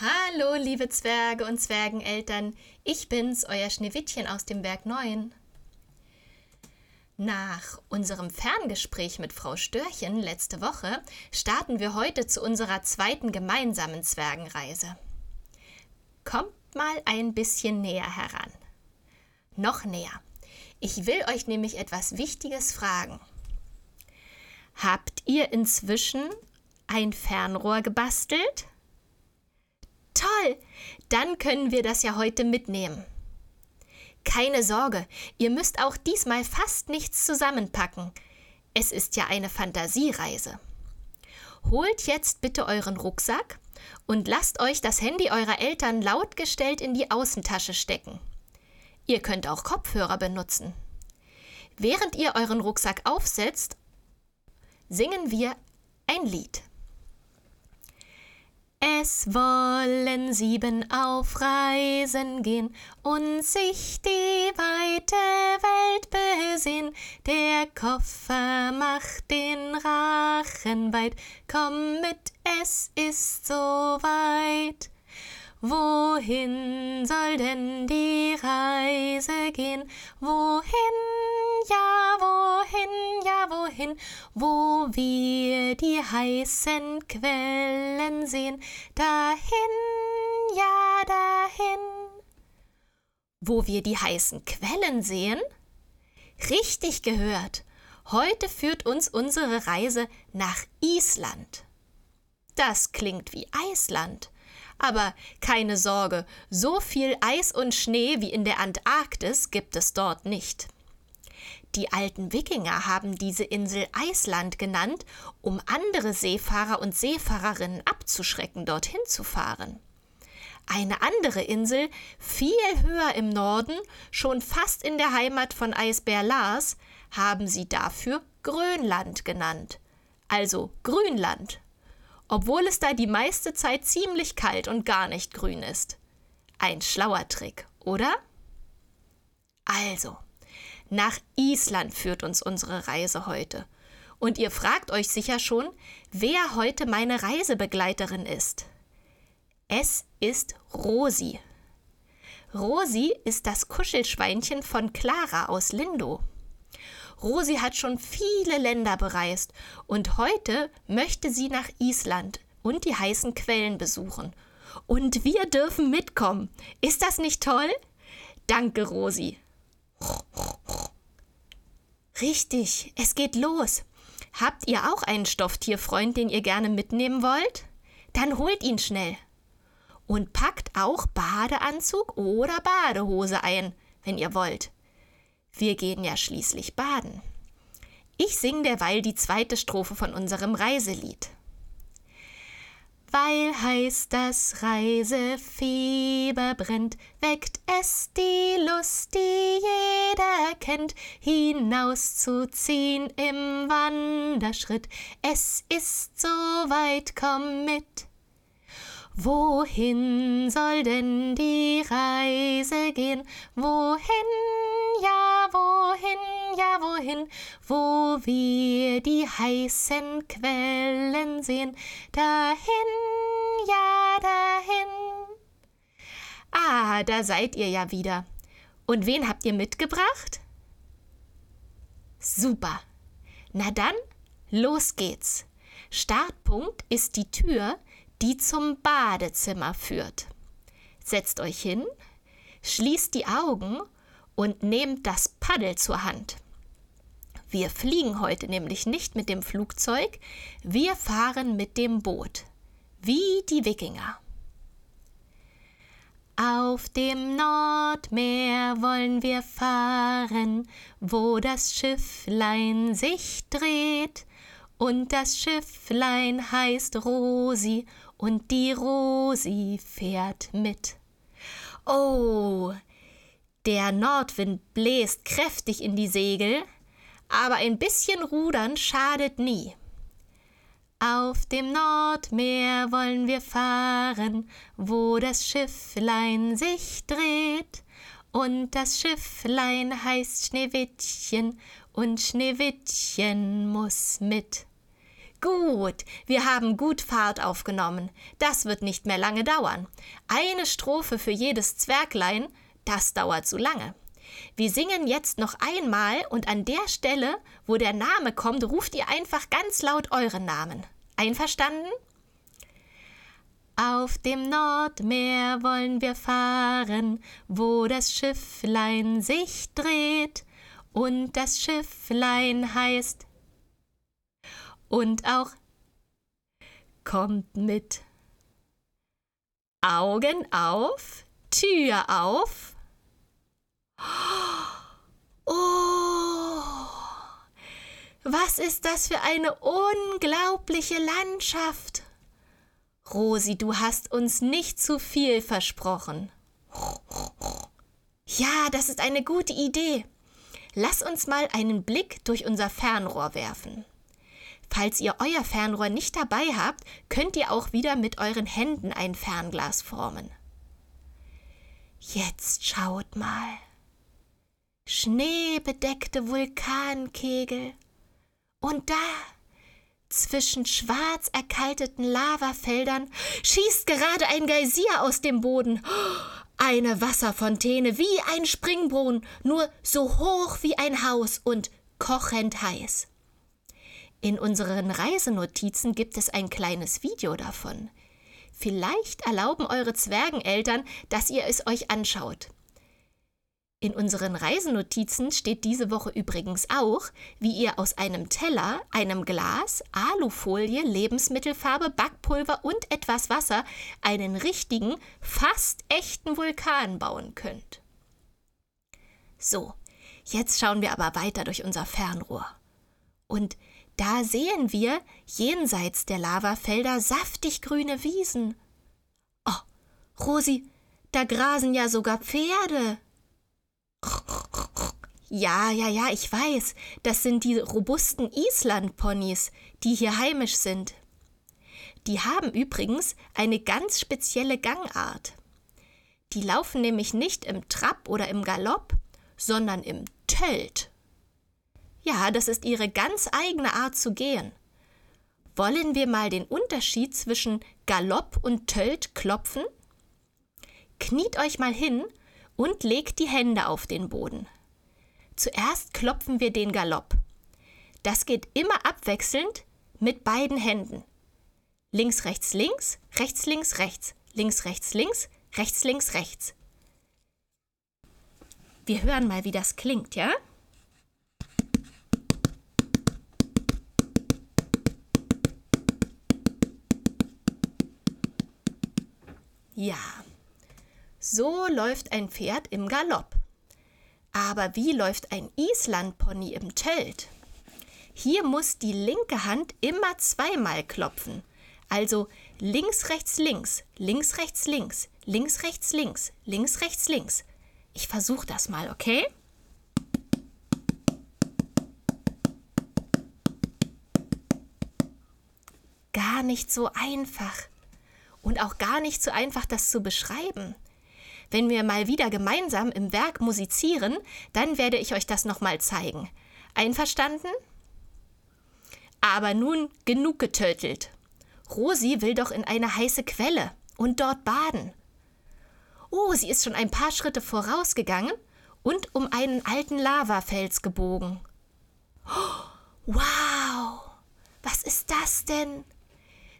Hallo, liebe Zwerge und Zwergeneltern, ich bin's, euer Schneewittchen aus dem Berg 9. Nach unserem Ferngespräch mit Frau Störchen letzte Woche starten wir heute zu unserer zweiten gemeinsamen Zwergenreise. Kommt mal ein bisschen näher heran. Noch näher. Ich will euch nämlich etwas Wichtiges fragen. Habt ihr inzwischen ein Fernrohr gebastelt? Toll, dann können wir das ja heute mitnehmen. Keine Sorge, ihr müsst auch diesmal fast nichts zusammenpacken. Es ist ja eine Fantasiereise. Holt jetzt bitte euren Rucksack und lasst euch das Handy eurer Eltern lautgestellt in die Außentasche stecken. Ihr könnt auch Kopfhörer benutzen. Während ihr euren Rucksack aufsetzt, singen wir ein Lied. Es wollen sieben auf Reisen gehen und sich die weite Welt besehen. Der Koffer macht den Rachen weit. Komm mit, es ist so weit. Wohin soll denn die Reise gehen? Wohin, ja, wohin, ja, wohin? Wo wir die heißen Quellen sehen? Dahin, ja, dahin. Wo wir die heißen Quellen sehen? Richtig gehört. Heute führt uns unsere Reise nach Island. Das klingt wie Eisland. Aber keine Sorge, so viel Eis und Schnee wie in der Antarktis gibt es dort nicht. Die alten Wikinger haben diese Insel Eisland genannt, um andere Seefahrer und Seefahrerinnen abzuschrecken, dorthin zu fahren. Eine andere Insel, viel höher im Norden, schon fast in der Heimat von Eisbär Lars, haben sie dafür Grönland genannt. Also Grünland obwohl es da die meiste Zeit ziemlich kalt und gar nicht grün ist. Ein schlauer Trick, oder? Also, nach Island führt uns unsere Reise heute. Und ihr fragt euch sicher schon, wer heute meine Reisebegleiterin ist. Es ist Rosi. Rosi ist das Kuschelschweinchen von Clara aus Lindo. Rosi hat schon viele Länder bereist und heute möchte sie nach Island und die heißen Quellen besuchen. Und wir dürfen mitkommen. Ist das nicht toll? Danke, Rosi. Richtig, es geht los. Habt ihr auch einen Stofftierfreund, den ihr gerne mitnehmen wollt? Dann holt ihn schnell. Und packt auch Badeanzug oder Badehose ein, wenn ihr wollt. Wir gehen ja schließlich baden. Ich sing derweil die zweite Strophe von unserem Reiselied. Weil heiß das Reisefieber brennt, weckt es die Lust, die jeder kennt, hinauszuziehen im Wanderschritt. Es ist so weit, komm mit. Wohin soll denn die Reise gehen? Wohin, ja, wohin, ja, wohin? Wo wir die heißen Quellen sehen? Dahin, ja, dahin. Ah, da seid ihr ja wieder. Und wen habt ihr mitgebracht? Super. Na dann, los geht's. Startpunkt ist die Tür, die zum Badezimmer führt. Setzt euch hin, schließt die Augen und nehmt das Paddel zur Hand. Wir fliegen heute nämlich nicht mit dem Flugzeug, wir fahren mit dem Boot, wie die Wikinger. Auf dem Nordmeer wollen wir fahren, wo das Schifflein sich dreht, und das Schifflein heißt Rosi und die Rosi fährt mit. Oh, der Nordwind bläst kräftig in die Segel, aber ein bisschen Rudern schadet nie. Auf dem Nordmeer wollen wir fahren, wo das Schifflein sich dreht, und das Schifflein heißt Schneewittchen, und Schneewittchen muss mit. Gut, wir haben gut Fahrt aufgenommen. Das wird nicht mehr lange dauern. Eine Strophe für jedes Zwerglein, das dauert zu lange. Wir singen jetzt noch einmal und an der Stelle, wo der Name kommt, ruft ihr einfach ganz laut euren Namen. Einverstanden? Auf dem Nordmeer wollen wir fahren, wo das Schifflein sich dreht, und das Schifflein heißt und auch kommt mit. Augen auf, Tür auf. Oh, was ist das für eine unglaubliche Landschaft. Rosi, du hast uns nicht zu viel versprochen. Ja, das ist eine gute Idee. Lass uns mal einen Blick durch unser Fernrohr werfen. Falls ihr euer Fernrohr nicht dabei habt, könnt ihr auch wieder mit euren Händen ein Fernglas formen. Jetzt schaut mal. Schneebedeckte Vulkankegel. Und da, zwischen schwarz erkalteten Lavafeldern, schießt gerade ein Geysir aus dem Boden. Eine Wasserfontäne wie ein Springbrunnen, nur so hoch wie ein Haus und kochend heiß. In unseren Reisenotizen gibt es ein kleines Video davon. Vielleicht erlauben eure Zwergeneltern, dass ihr es euch anschaut. In unseren Reisenotizen steht diese Woche übrigens auch, wie ihr aus einem Teller, einem Glas, Alufolie, Lebensmittelfarbe, Backpulver und etwas Wasser einen richtigen, fast echten Vulkan bauen könnt. So, jetzt schauen wir aber weiter durch unser Fernrohr. Und da sehen wir jenseits der Lavafelder saftig grüne Wiesen. Oh, Rosi, da grasen ja sogar Pferde. Ja, ja, ja, ich weiß. Das sind die robusten Islandponys, die hier heimisch sind. Die haben übrigens eine ganz spezielle Gangart. Die laufen nämlich nicht im Trab oder im Galopp, sondern im Tölt. Ja, das ist ihre ganz eigene Art zu gehen. Wollen wir mal den Unterschied zwischen Galopp und Tölt klopfen? Kniet euch mal hin und legt die Hände auf den Boden. Zuerst klopfen wir den Galopp. Das geht immer abwechselnd mit beiden Händen. Links, rechts, links, rechts, links, rechts, links, rechts, links, rechts, links, rechts. Wir hören mal, wie das klingt, ja? Ja, so läuft ein Pferd im Galopp. Aber wie läuft ein Islandpony im Tölt? Hier muss die linke Hand immer zweimal klopfen. Also links, rechts, links, links, rechts, links, links, rechts, links, links, rechts, links. Ich versuche das mal, okay? Gar nicht so einfach und auch gar nicht so einfach, das zu beschreiben. Wenn wir mal wieder gemeinsam im Werk musizieren, dann werde ich euch das nochmal zeigen. Einverstanden? Aber nun genug getötelt. Rosi will doch in eine heiße Quelle und dort baden. Oh, sie ist schon ein paar Schritte vorausgegangen und um einen alten Lavafels gebogen. Wow! Was ist das denn?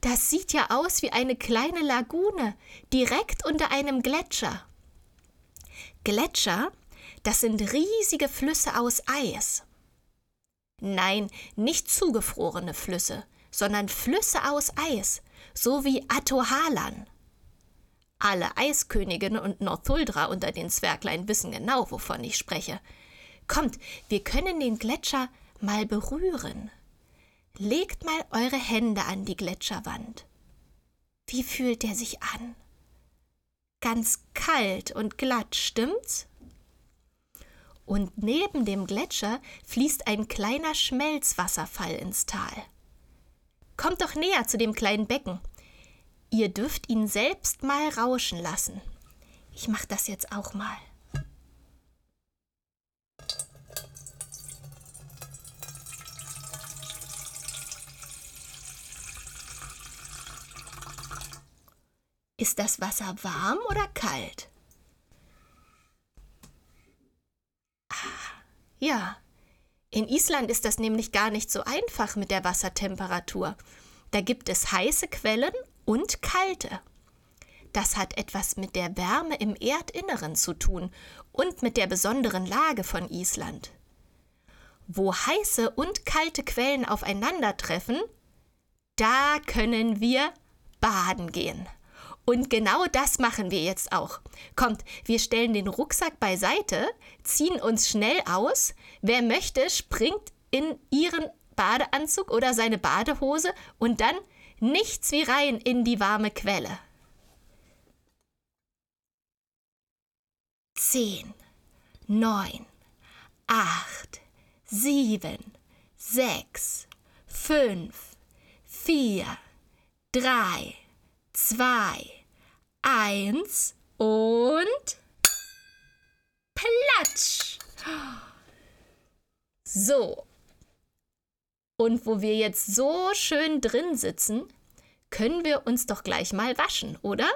Das sieht ja aus wie eine kleine Lagune, direkt unter einem Gletscher. Gletscher, das sind riesige Flüsse aus Eis. Nein, nicht zugefrorene Flüsse, sondern Flüsse aus Eis, so wie Atohalan. Alle Eisköniginnen und Northuldra unter den Zwerglein wissen genau, wovon ich spreche. Kommt, wir können den Gletscher mal berühren. Legt mal eure Hände an die Gletscherwand. Wie fühlt der sich an? Ganz kalt und glatt, stimmt's? Und neben dem Gletscher fließt ein kleiner Schmelzwasserfall ins Tal. Kommt doch näher zu dem kleinen Becken. Ihr dürft ihn selbst mal rauschen lassen. Ich mach das jetzt auch mal. Ist das Wasser warm oder kalt? Ah, ja. In Island ist das nämlich gar nicht so einfach mit der Wassertemperatur. Da gibt es heiße Quellen und kalte. Das hat etwas mit der Wärme im Erdinneren zu tun und mit der besonderen Lage von Island. Wo heiße und kalte Quellen aufeinandertreffen, da können wir baden gehen. Und genau das machen wir jetzt auch. Kommt, wir stellen den Rucksack beiseite, ziehen uns schnell aus. Wer möchte, springt in ihren Badeanzug oder seine Badehose und dann nichts wie rein in die warme Quelle. Zehn, neun, acht, sieben, sechs, fünf, vier, drei, zwei, eins und platsch. So. Und wo wir jetzt so schön drin sitzen, können wir uns doch gleich mal waschen, oder?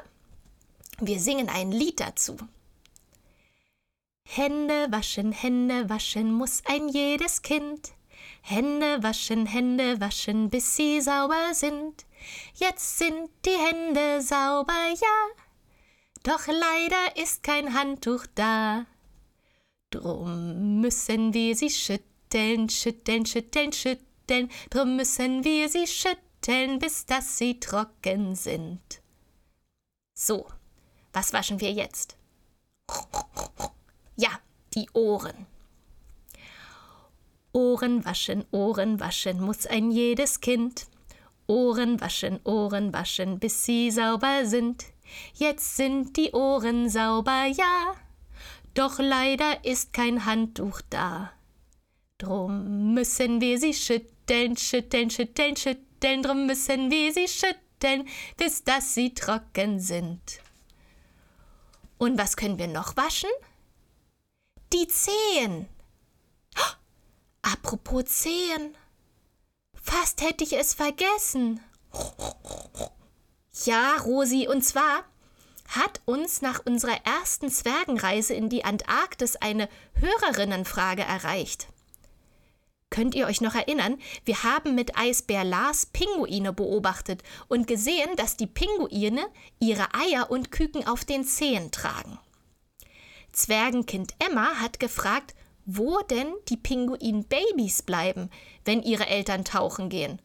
Wir singen ein Lied dazu. Hände waschen, Hände waschen muss ein jedes Kind. Hände waschen, Hände waschen, bis sie sauber sind. Jetzt sind die Hände sauber, ja. Doch leider ist kein Handtuch da. Drum müssen wir sie schütteln, schütteln, schütteln, schütteln. Drum müssen wir sie schütteln, bis dass sie trocken sind. So, was waschen wir jetzt? Ja, die Ohren. Ohren waschen, Ohren waschen muss ein jedes Kind. Ohren waschen, Ohren waschen, bis sie sauber sind. Jetzt sind die Ohren sauber, ja. Doch leider ist kein Handtuch da. Drum müssen wir sie schütteln, schütteln, schütteln, schütteln. Drum müssen wir sie schütteln, bis dass sie trocken sind. Und was können wir noch waschen? Die Zehen. Apropos Zehen. Fast hätte ich es vergessen. Ja, Rosi, und zwar hat uns nach unserer ersten Zwergenreise in die Antarktis eine Hörerinnenfrage erreicht. Könnt ihr euch noch erinnern? Wir haben mit Eisbär Lars Pinguine beobachtet und gesehen, dass die Pinguine ihre Eier und Küken auf den Zehen tragen. Zwergenkind Emma hat gefragt, wo denn die Pinguin-Babys bleiben, wenn ihre Eltern tauchen gehen.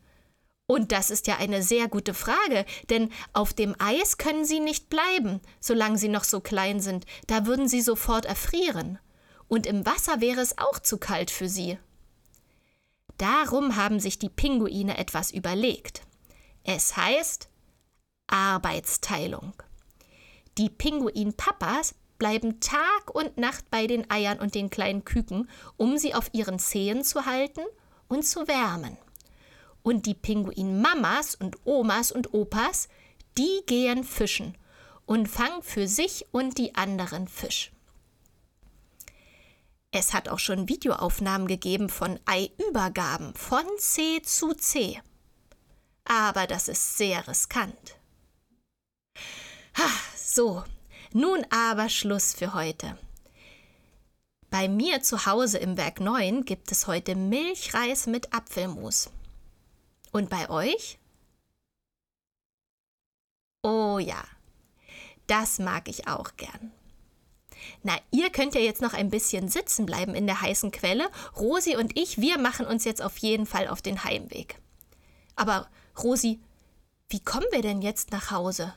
Und das ist ja eine sehr gute Frage, denn auf dem Eis können sie nicht bleiben, solange sie noch so klein sind, da würden sie sofort erfrieren. Und im Wasser wäre es auch zu kalt für sie. Darum haben sich die Pinguine etwas überlegt. Es heißt Arbeitsteilung. Die Pinguin-Papas bleiben Tag und Nacht bei den Eiern und den kleinen Küken, um sie auf ihren Zehen zu halten und zu wärmen. Und die Pinguin-Mamas und Omas und Opas, die gehen fischen und fangen für sich und die anderen Fisch. Es hat auch schon Videoaufnahmen gegeben von Eiübergaben von C zu C. Aber das ist sehr riskant. Ha, so, nun aber Schluss für heute. Bei mir zu Hause im Werk 9 gibt es heute Milchreis mit Apfelmus. Und bei euch? Oh ja, das mag ich auch gern. Na, ihr könnt ja jetzt noch ein bisschen sitzen bleiben in der heißen Quelle. Rosi und ich, wir machen uns jetzt auf jeden Fall auf den Heimweg. Aber Rosi, wie kommen wir denn jetzt nach Hause?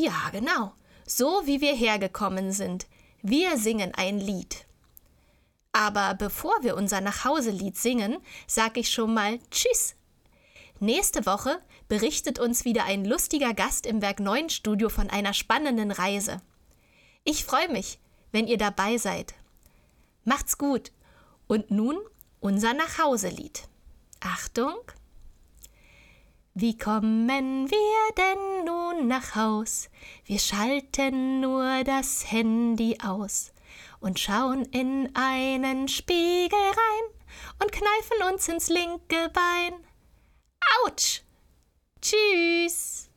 Ja, genau. So wie wir hergekommen sind. Wir singen ein Lied. Aber bevor wir unser Nachhauselied singen, sag ich schon mal Tschüss. Nächste Woche berichtet uns wieder ein lustiger Gast im Werk 9 Studio von einer spannenden Reise. Ich freue mich, wenn ihr dabei seid. Macht's gut. Und nun unser Nachhauselied. Achtung! Wie kommen wir denn nun nach Haus? Wir schalten nur das Handy aus und schauen in einen Spiegel rein und kneifen uns ins linke Bein. Autsch! Tschüss!